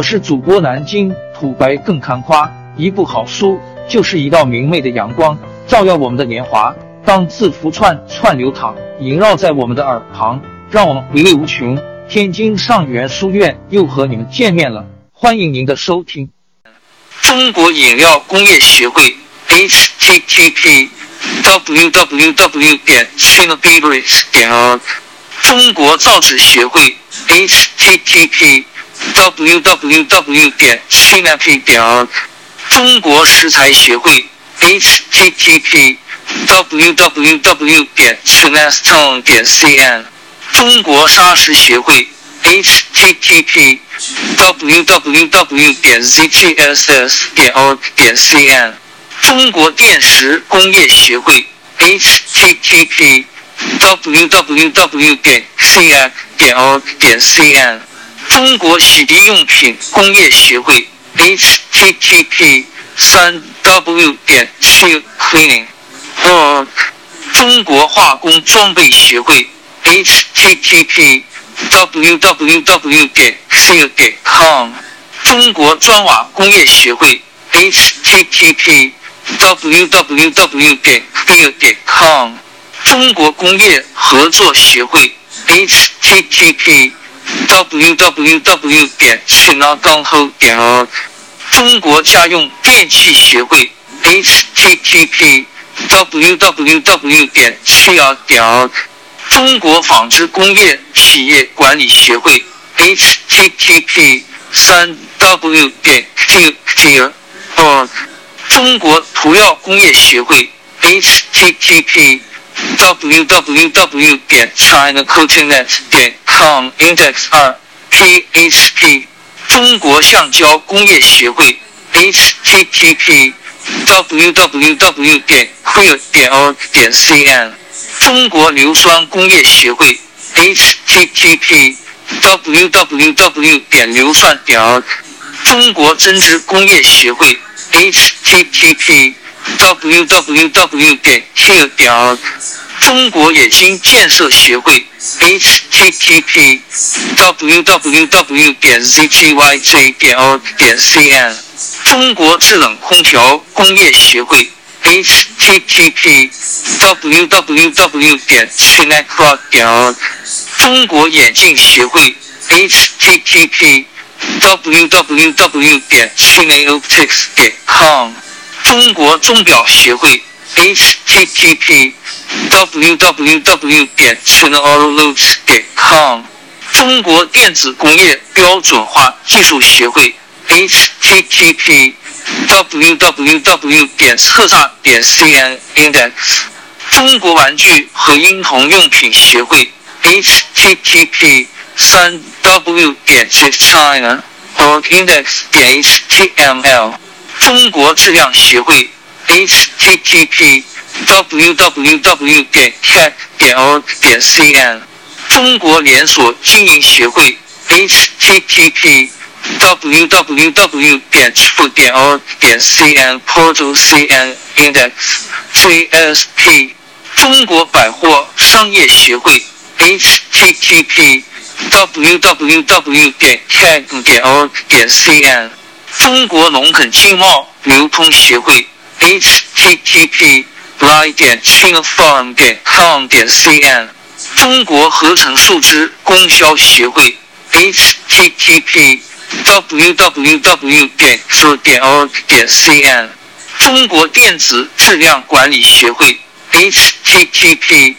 我是主播南京土白更看花，一部好书就是一道明媚的阳光，照耀我们的年华。当字符串串流淌，萦绕在我们的耳旁，让我们回味无穷。天津上元书院又和你们见面了，欢迎您的收听。中国饮料工业协会 http www 点 c i n a b e v e r a g e 点 org 中国造纸协会 http www 点 c i n a p 点 org 中国食材协会 http www 点 china s t o n e 点 cn 中国砂石协会 http www 点 zgss 点 org 点 cn 中国电石工业协会 http www 点 ciac 点 org 点 cn 中国洗涤用品工业协会 http 三 w 点 q cleaning org 中国化工装备协会 http www 点 c 点 com 中国砖瓦工业协会 http www 点 c 点 com 中国工业合作协会 http www 点 c h i n a g a n g h o 点 org 中国家用电器协会 http www 点 c r 点 org 中国纺织工业企业管理协会 http 三 w 点 q q org 中国涂料工业协会 http www 点 chinacoatingnet 点 com index 二 php 中国橡胶工业协会 http www 点 queer 点 org 点 cn 中国硫酸工业协会 http www 点硫酸点 org 中国针织工业协会 http www 点 q 点 org 中国冶金建设协会 http www 点 zgyj 点 org 点 cn 中国制冷空调工业协会 http www 点 chinacrock 点 org 中国眼镜协会 http www 点 chinaoptics 点 com 中国钟表协会 http www 点 chinaorologs 点 com 中国电子工业标准化技术协会 http www 点测炸点 cn index 中国玩具和婴童用品协会 http 三 w 点 china org index 点 html 中国质量协会 h t t p w w w 点 cat 点 o 点 c n，中国连锁经营协会 http www 点 f 点 org 点 cn portal cn index csp 中国百货商业协会 http www 点 tag 点 org 点 cn 中国农垦经贸流通协会 http ly 点 chinafarm 点 com 点 cn 中国合成树脂供销协会 http www 点 z 点 org 点 cn 中国电子质量管理协会 http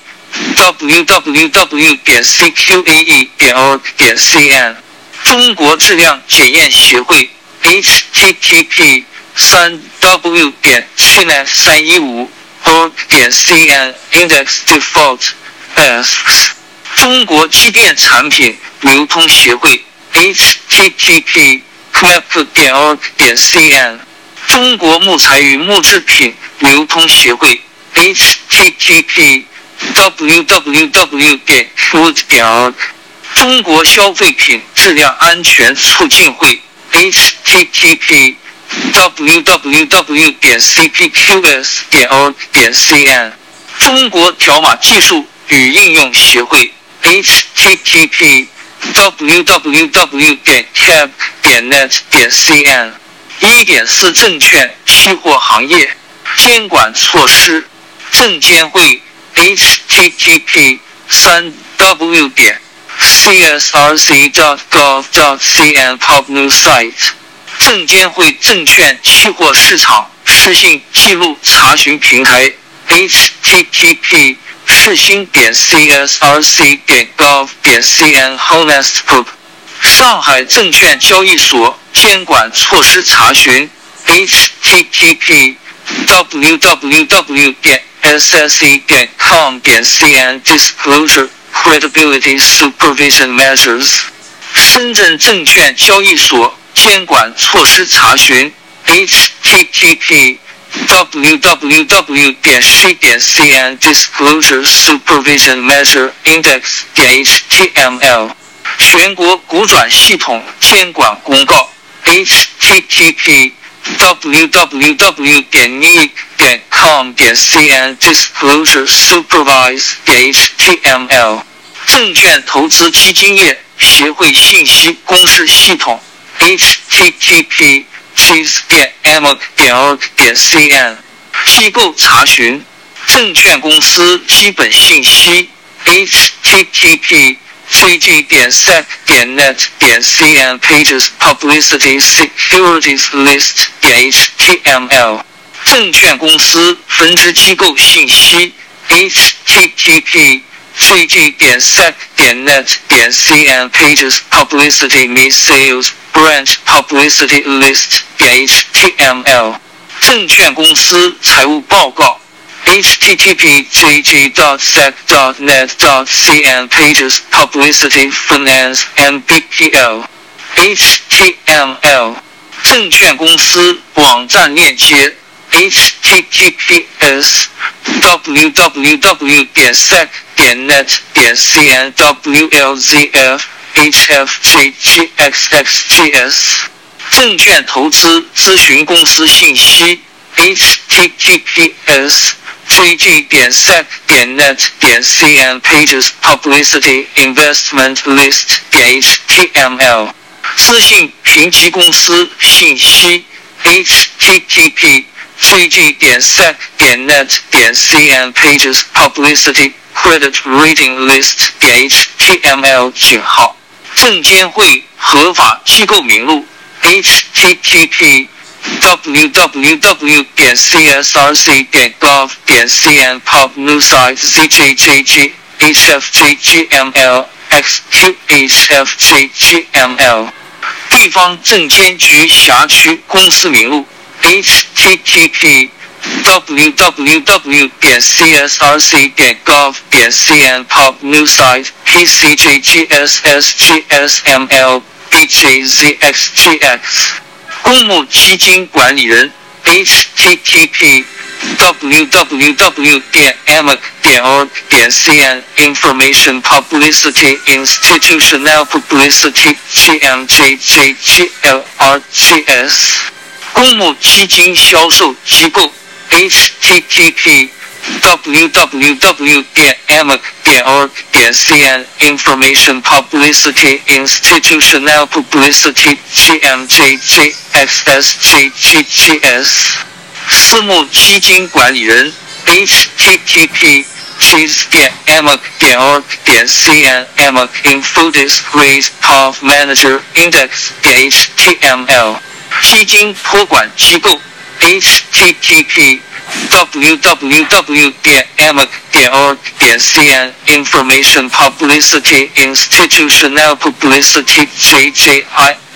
www 点 cqae 点 org 点 cn 中国质量检验协会 http 三 w 点 china 三一五 o 点 cn index default asks 中国机电产品流通协会 http cmap 点 org 点 cn 中国木材与木制品流通协会 http www 点 food 点 org 中国消费品质量安全促进会 http www 点 cpqs 点 org 点 cn 中国条码技术与应用协会 http www 点 tab 点 net 点 cn。一点四证券期货行业监管措施，证监会 http 三 w 点 csrc.gov.cn pub news site。证监会证券期货市场失信记录查询平台 http 世新点 csrc 点 gov 点 cn honest pub。上海证券交易所监管措施查询：http www 点 sse 点 com 点 cn disclosure credibility supervision measures。深圳证券交易所监管措施查询：http www 点 c 点 cn disclosure supervision measure index 点 html。全国股转系统监管公告：http www 点 ni 点 com 点 cn disclosure supervise 点 html 证券投资基金业协会信息公示系统：http cis 点 m 点 org 点 cn 机构查询证券公司基本信息：http cg 点 sec 点 net 点 cn pages publicity securities list 点 html 证券公司分支机构信息 http cg 点 sec 点 net 点 cn pages publicity me sales branch publicity list 点 html 证券公司财务报告 http jg.sec.net.cn pages publicity finance mbpl html 证券公司网站链接 https www 点 sec 点 net 点 cn wlzf hfjgxxgs 证券投资咨询公司信息 https cg 点 sec 点 net 点 cn pages publicity investment list 点 html 资信评级公司信息 http cg 点 sec 点 net 点 cn pages publicity credit rating list 点 html 井号证监会合法机构名录 http www 点 csrc 点 gov 点 cn pub news site zjjg hfjgml xqhfjgml 地方证监局辖区公司名录 http www 点 csrc 点 gov 点 cn pub news site pcjgssgsml bjzxgx 公募基金管理人 http www 点 m 点 org 点 cn information publicity institutional publicity gmjjglrgs 公募基金销售机构 http www 点 m 点 org 点 cn information publicity institutional publicity gmjjxsgggs 私募基金管理人 http cheese 点 m 点 org 点 cn m infodis raise path manager index 点 html 基金托管机构 http www 点 m 点 org 点 cn information publicity institutional publicity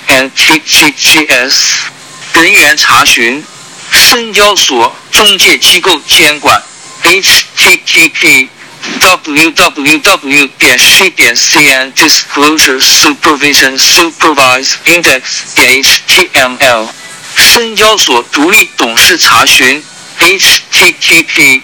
jjintggs 人员查询深交所中介机构监管 http www 点 c 点 cn disclosure supervision supervise index 点 html 深交所独立董事查询 http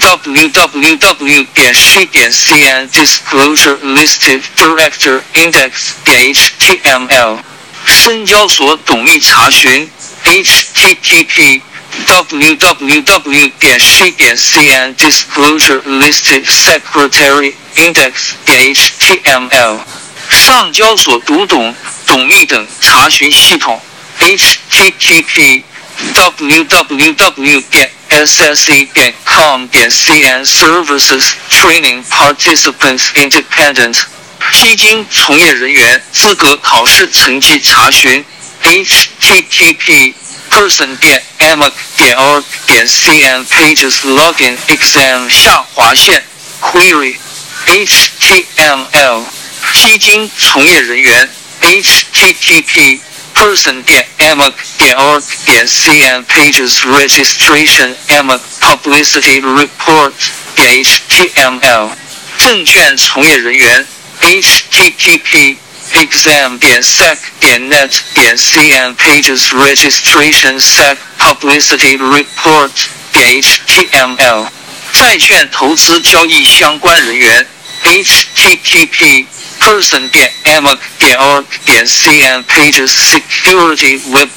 www 点 c 点 cn disclosure listed director index 点 html 深交所董秘查询 http www 点 c 点 cn disclosure listed secretary index 点 html 上交所读懂董秘等查询系统：http www 点 ssa 点 com 点 cn services training participants independent 基金从业人员资格考试成绩查询：http person 点 m 点 org 点 cn pages login exam 下划线 query html 基金从业人员 http person 点 m 点 org 点 cn pages registration m publicity report 点 html 证券从业人员 http exam 点 sec 点 net 点 cn pages registration sec publicity report 点 html 债券投资交易相关人员 http person 点 m 点 org 点 cn pages security web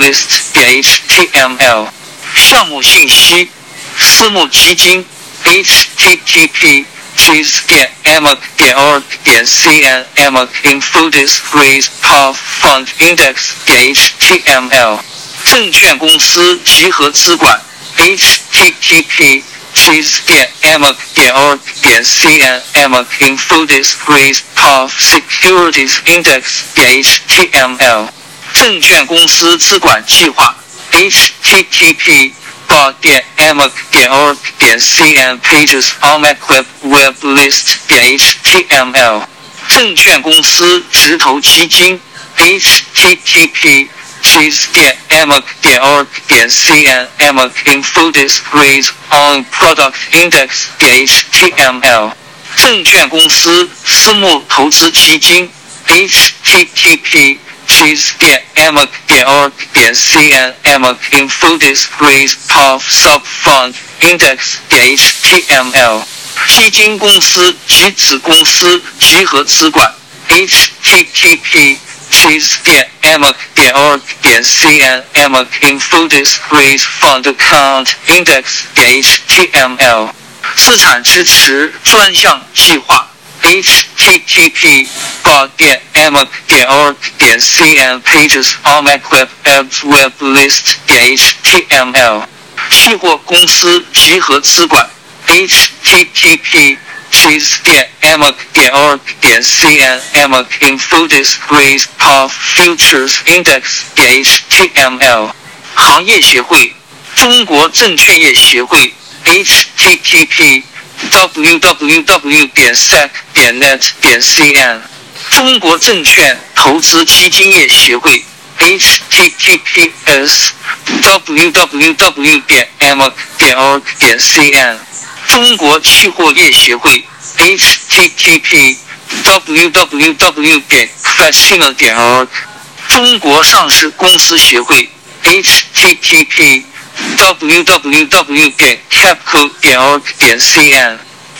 list 点 html 项目信息私募基金 http cheese 点 m 点 org 点 cn m infodis raise path fund index 点 html 证券公司集合资管 http cheese 点 m 点 org 点 cn m infodis raise path securities index 点 html 证券公司资管计划 http bar 点 m 点 org 点 cn pages OMAC web web list 点 html 证券公司直投基金 http cheese 点 m 点 org 点 cn m infodis raise on product index 点 html 证券公司私募投资基金 http cheese 点 m 点 org 点 cn m infodis raise path sub fund index 点 html 基金公司及子公司集合资管 http cheese 点 m 点 org 点 cn m infodis raise fund account index 点 html 资产支持专项计划 http bar 点 m 点 org 点 cn pages OMAC web apps web list 点 html 期货公司集合资管 http cheese 点 m 点 org 点 cn m infodis raise path futures index 点 html 行业协会中国证券业协会 www 点 sec 点 net 点 cn 中国证券投资基金业协会 https www 点 m 点 org 点 cn 中国期货业协会 http www 点 casino 点 org 中国上市公司协会 http www 点 capco 点 org 点 cn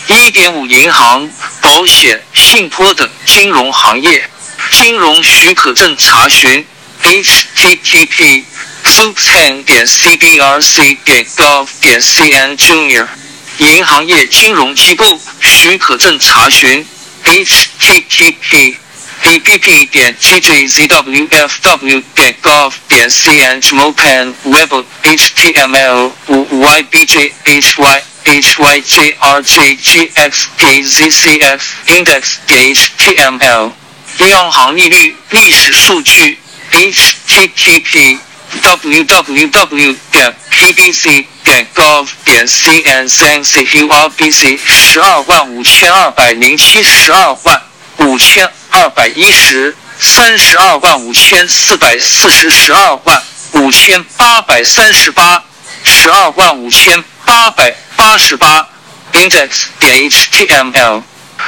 一点五银行、保险、信托等金融行业金融许可证查询 http subten 点 cbrc 点 gov 点 cn junior 银行业金融机构许可证查询 http app 点 gjzwfw 点 gov 点 cn mopan web html 五 ybj hy hyjrjgxkzcx index 点 html 央行利率历史数据 http www 点 pbc 点 gov 点 cn CURBC 十二万五千二百零七十二万五千二百一十三十二万五千四百四十十二万五千八百三十八十二万五千八百八十八 index 点 html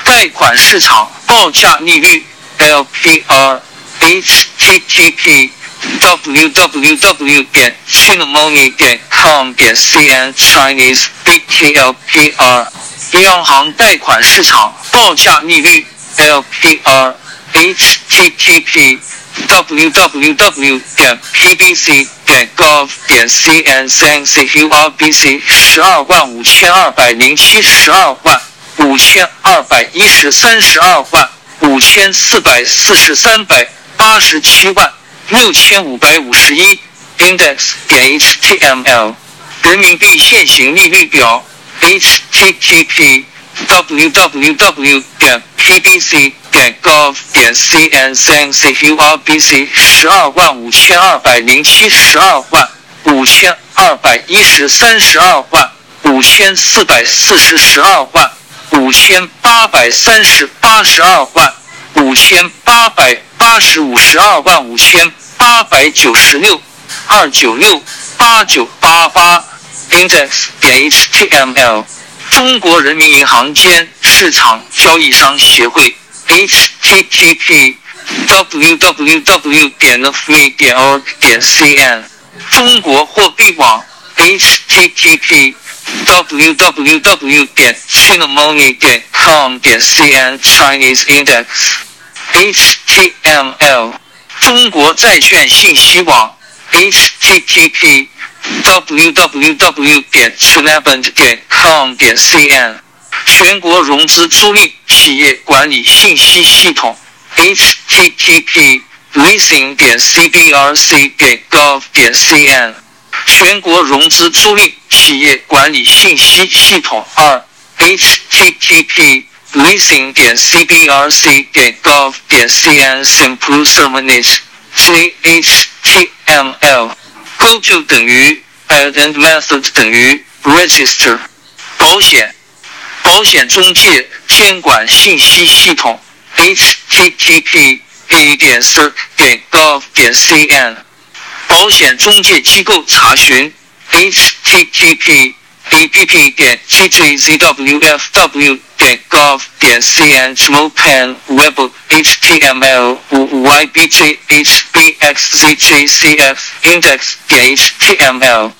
贷款市场报价利率 LPR http www 点 chinamoney 点 com 点 cn Chinese BTLPR 央行贷款市场报价利率 LPR http www 点 pbc 点 gov 点 cn CURBC 十二万五千二百零七十二万五千二百一十三十二万五千四百四十三百八十七万六千五百五十一 index 点 html 人民币现行利率表 http www 点 pbc 点 gov 点 cn cncurbc 十二万五千二百零七十二万五千二百一十三十二万五千四百四十十二万五千八百三十八十二万五千八百八十五十二万五千八百九十六二九六八九八八 index 点 html 中国人民银行间市场交易商协会 http www 点 fme 点 org 点 cn 中国货币网 http www 点 cinnamony 点 com 点 cn Chinese index html 中国债券信息网 http www 点 c h i l a b a n 点 com 点 cn 全国融资租赁企业管理信息系统 http leasing 点 cbrc 点 gov 点 cn 全国融资租赁企业管理信息系统二 http leasing 点 cbrc 点 gov 点 cn simple terminate chtml go to 等于 add and method 等于 register 保险保险中介监管信息系统 http a 点 sir 点 gov 点 cn 保险中介机构查询 http app 点 tjzwfw 点 gov 点 cn mopan web html ybj hbxzjcf index 点 html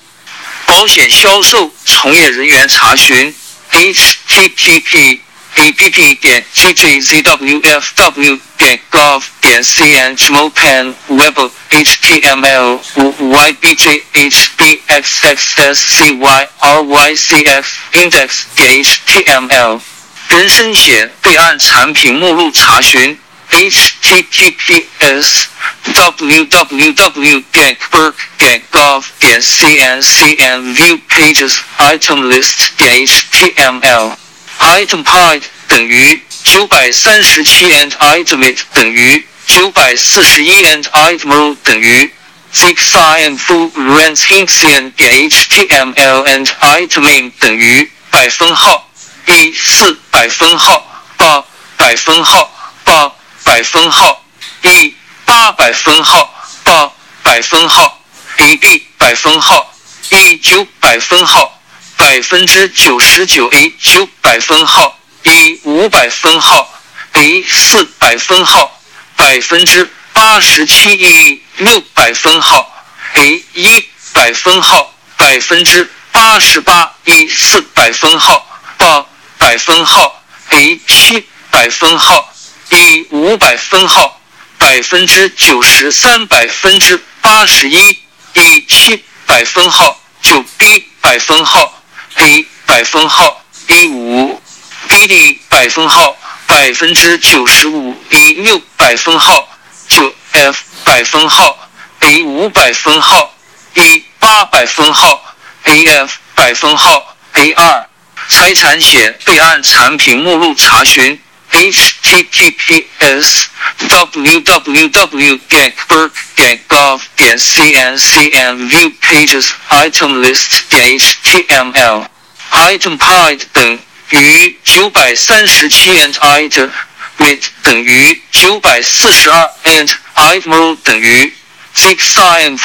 保险销售从业人员查询 http app 点 tjzwfw 点 gov 点 cn mopan web html ybj hbxxscyrycf index 点 html 人身险备案产品目录查询 https www 点 berg 点 gov 点 cn cn view pages item list 点 html item pid 等于九百三十七 and itemate 等于 九百四十一 and item 等于 zigzag full ranking 点 html and item 等于百分号一四百分号八百分号八百分号一八百分号八百分号 a b 百分号一九百分号百分之九十九 a 九百分号一五百分号 a 四百分号百分之八十七 e 六百分号 a 一百分号百分之八十八 e 四百分号八百分号 a 七百分号 e 五百分号百分之九十三百分之八十一 e 七百分号九 b 百分号 a 百分号 e 五 b d 百分号百分之九十五 e 六百分号九 f 百分号 a 五百分号 e 八百分号 a f 百分号 a 二财产险备案产品目录查询 https www 点 berg 点 gov 点 cn cn view pages item list 点 html item pid 等于九百三十七 and item mit 等于九百四十二 and item 等于 zigzag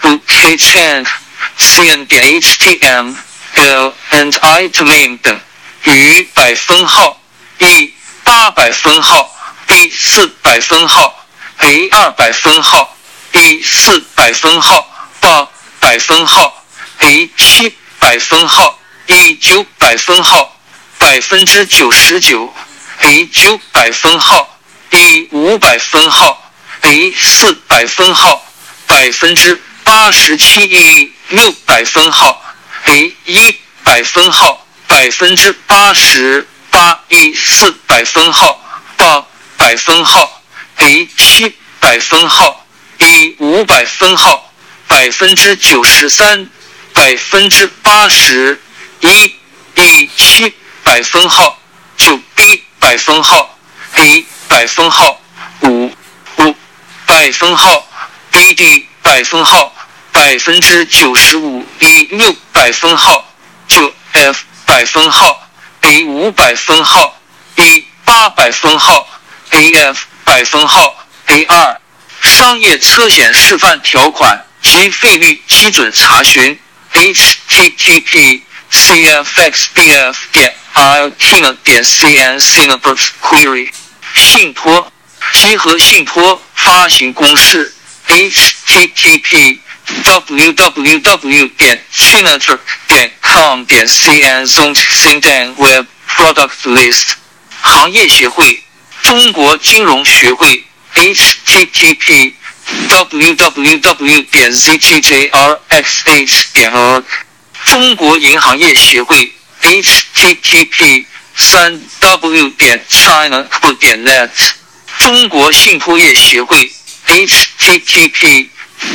book chain cn 点 html and item 等于百分号一八百分号 b 四百分号 a 二百分号 b 四百分号八百分号 a 七百分号 e 九百分号百分之九十九 a 九百分号 e 五百分号 a 四百分号百分之八十七 e 六百分号 a 一百分号百分之八十八 e 四百分号八百分号，A 七百分号，B 五百分号，百分之九十三，百分之八十一，B 七百分号，九 B 百分号，A 百分号，五五百分号，B D 百分号，百分之九十五，B 六百分号，九 F 百分号，A 五百分号，B 八百分号，AF 百分号，A 二。商业车险示范条款及费率基准查询，http cfxbf 点 iltina 点 cn cinebus query 信托集合信托发行公式 http www 点 senator 点 com 点 cn zone sindan web product list 行业协会中国金融学会 http www 点 zgjrxh 点 org 中国银行业协会 http 三 w 点 china 点 net 中国信托业协会 http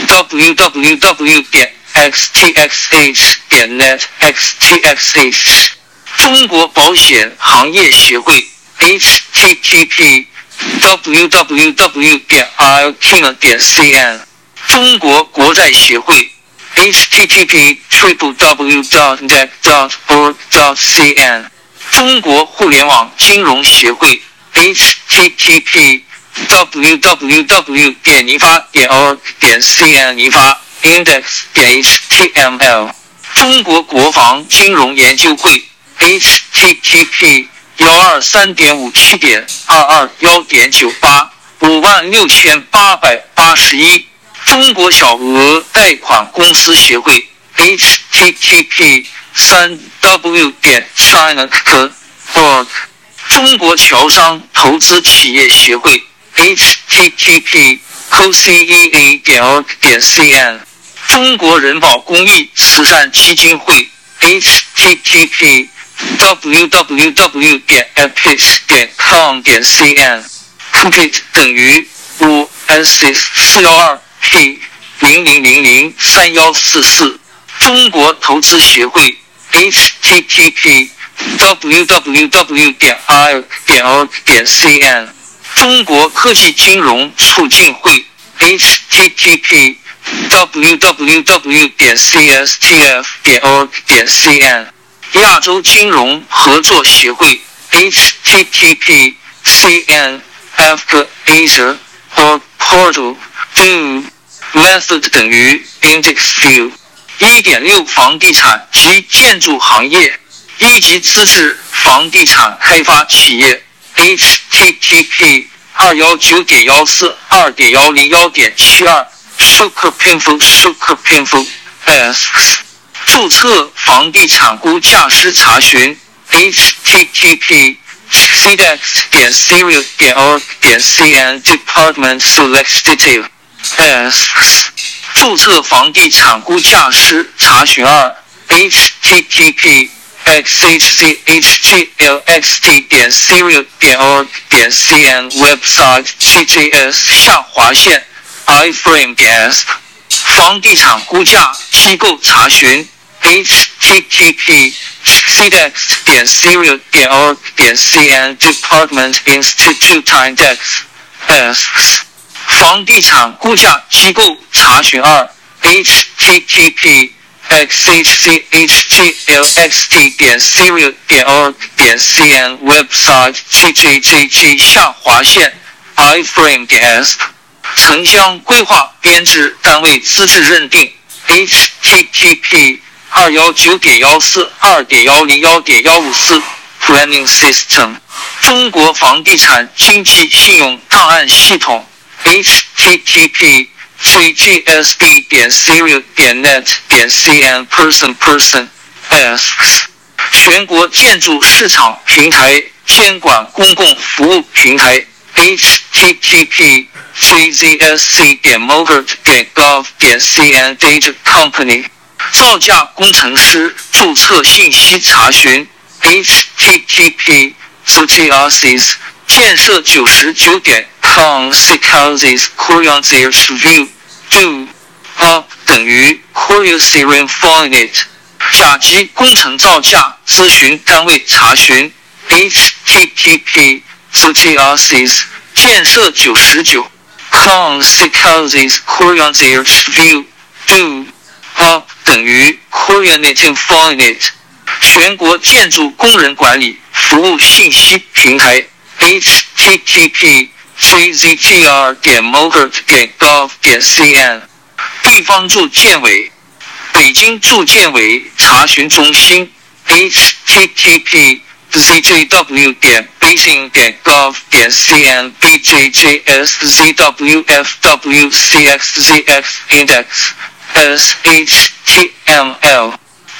www 点 xtxh 点 net xtxh 中国保险行业协会 http www 点 iltina 点 cn 中国国债协会 http triple w dot net dot org dot cn 中国互联网金融协会 http www 点尼发点 org 点 cn 尼发 index 点 html 中国国防金融研究会 http 幺二三点五七点二二幺点九八五万六千八百八十一中国小额贷款公司协会 http 三 w 点 china c org 中国侨商投资企业协会 http cocea 点 org 点 cn 中国人保公益慈善基金会 http www 点 epic 点 com 点 cn complete 等于五 s 四幺二 p 零零零零三幺四四中国投资协会 http www 点 i 点 o 点 cn 中国科技金融促进会 http www 点 cstf 点 o 点 cn 亚洲金融合作协会 http cnf asia or portal do method 等于 index view 一点六房地产及建筑行业一级资质房地产开发企业 http 二幺九点幺四二点幺零幺点七二 super painful super painful s 注册房地产估价师查询 http cdex 点 serial 点 org 点 cn department select detail s 注册房地产估价师查询二 http xhchglxt 点 serial 点 org 点 cn website cjs 下划线 iframe 点 s 房地产估价机构查询 http c d x 点 serial 点 org 点 cn department institute index S, S. 房地产估价机构查询二 http xhchglxt 点 serial 点 org 点 cn website cjjg 下划线 iframe 点 s 城乡规划编制单位资质认定 http 二幺九点幺四二点幺零幺点幺五四 planning system 中国房地产经济信用档案系统 http cgsb 点 serial 点 net 点 cn person person asks 全国建筑市场平台监管公共服务平台 http czsc 点 mogert 点 gov 点 cn data company 造价工程师注册信息查询 http zgrcs 建设九十九点 consequences curiosity view do up 等于 curiosity infinite。甲级工程造价咨询单位查询 http grcs 建设九十九 consequences curiosity view do up 等于 curiosity infinite。全国建筑工人管理服务信息平台 http czgr 点 m o g r 点 gov 点 cn 地方住建委北京住建委查询中心 http zjw 点 beijing 点 gov 点 cn bjjszwfwcxzx index shtml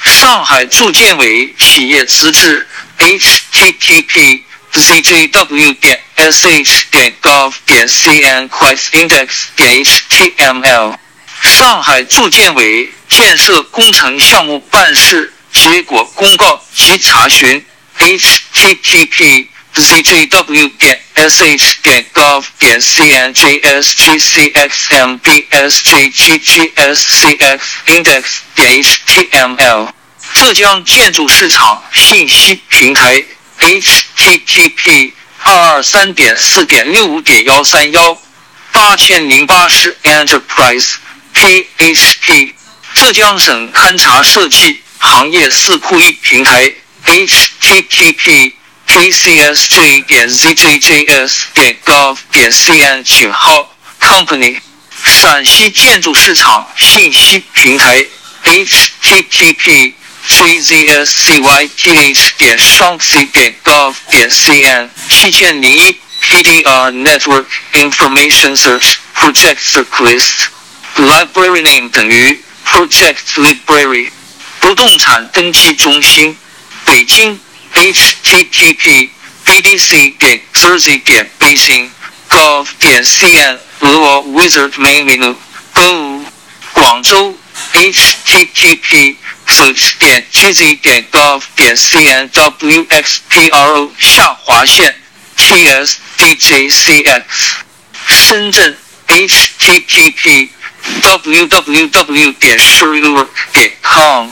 上海住建委企业资质 http zjw 点 sh 点 gov 点 cn quest index 点 html 上海住建委建设工程项目办事结果公告及查询 http zjw 点 sh 点 gov 点 cn jsgcxmbsjgggscx index 点 html 浙江建筑市场信息平台 http 二二三点四点六五点幺三幺八千零八十 enterprise php 浙江省勘察设计行业四库一平台 http kcsj 点 zjjs 点 gov 点 cn 井号 company 陕西建筑市场信息平台 http czscyth 点双 c. 点 gov 点 cn 七千零一 PDR Network Information Search Project List Library Name 等于 Project Library 不动产登记中心北京 http bdc 点 jersey 点 beijing gov 点 cn 俄罗 Wizard Main Menu Go 广州 http search 点 gz 点 gov 点 cn wxpro 下划线 tsdjcx 深圳 http www 点 sure 点 com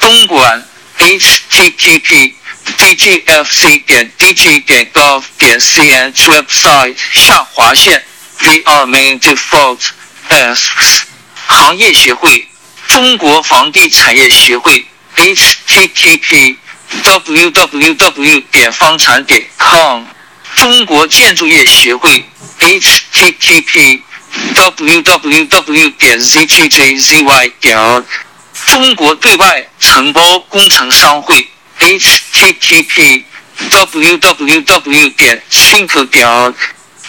东莞 http dgfc 点 dg 点 gov 点 cn website 下划线 vr main default asks 行业协会中国房地产业协会 http www 点房产点 com 中国建筑业协会 h t t p w w w 点 z t j z y 点 org 中国对外承包工程商会 http www 点 think 点 org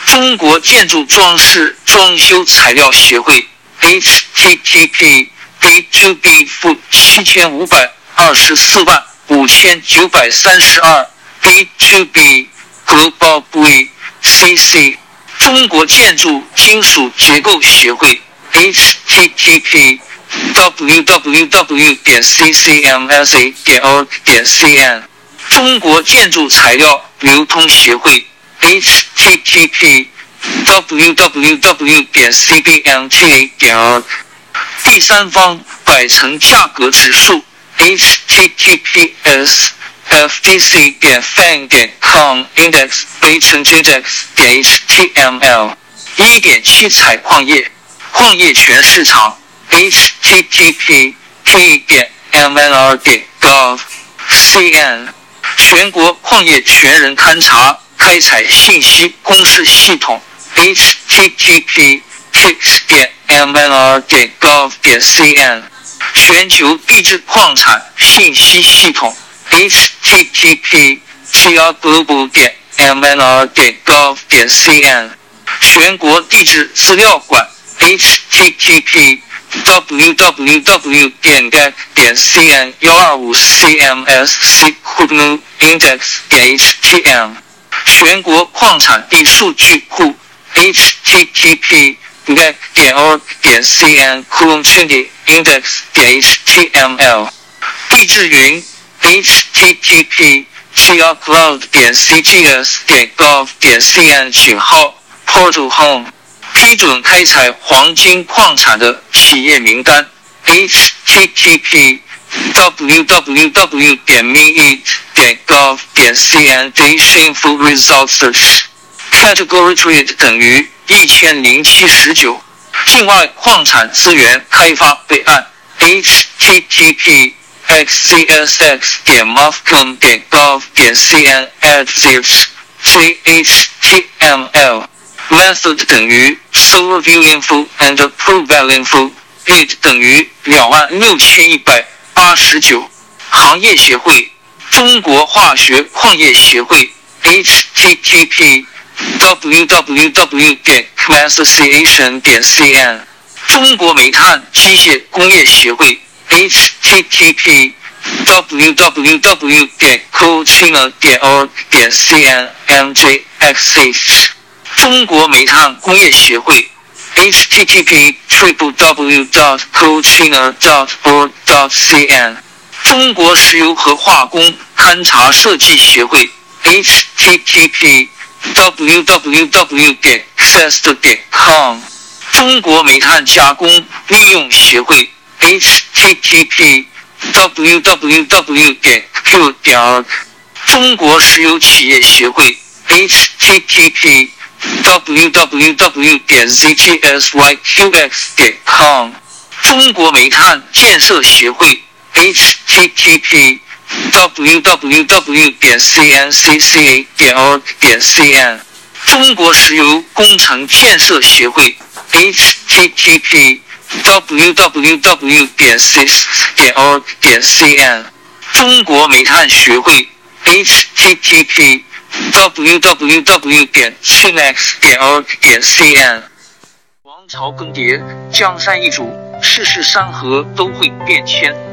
中国建筑装饰装修材料协会 http b to b 负七千五百二十四万五千九百三十二 b to b global b cc 中国建筑金属结构协会 http www 点 ccmsa 点 O 点 cn 中国建筑材料流通协会 http www 点 cbmta 点 org 第三方百城价格指数 h t t p s f d c 点 fan 点 com index 北城 index 点 html 一点七采矿业矿业全市场 http p 点 mnr 点 gov cn 全国矿业全人勘查开采信息公示系统 http tix 点 mnr 点 gov 点 cn 全球地质矿产信息系统 http tr global 点 mNR 点 gov 点 cn 全国地质资料馆 http www 点 gag 点 cn 幺二五 cmsc hubnu index 点 htm 全国矿产地数据库 http gag 点 o 点 cn current index 点 html 地质云 http cloud 点 cgs 点 gov 点 cn 井号 portal home 批准开采黄金矿产的企业名单 http www 点 minit 点 gov 点 cn dash info results category trade 等于一千零七十九境外矿产资源开发备案 http xcsx 点 mofcom 点 gov 点 cn add zips chtml method 等于 server view info and pro val info id 等于两万六千一百八十九行业协会中国化学矿业协会 http w w w 点 association 点 c n 中国煤炭机械工业协会 http www 点 cochina 点 org 点 cn mjxh 中国煤炭工业协会 http triple w dot cochina dot org dot cn 中国石油和化工勘察设计协会 http www 点 access 点 com 中国煤炭加工利用协会 http www 点 q 点 org 中国石油企业协会 http www 点 zgsyqx 点 com 中国煤炭建设协会 http www 点 cncca 点 org 点 cn 中国石油工程建设协会 http www 点 cis 点 org 点 cn 中国煤炭学会 http www 点 chinex 点 org 点 cn 王朝更迭，江山易主，世事山河都会变迁。